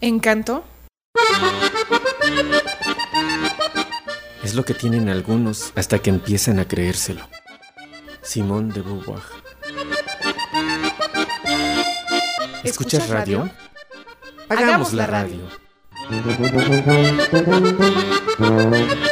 ¿Encanto? Es lo que tienen algunos hasta que empiezan a creérselo. Simón de Beauvoir. ¿Escuchas radio? Hagamos la radio. radio.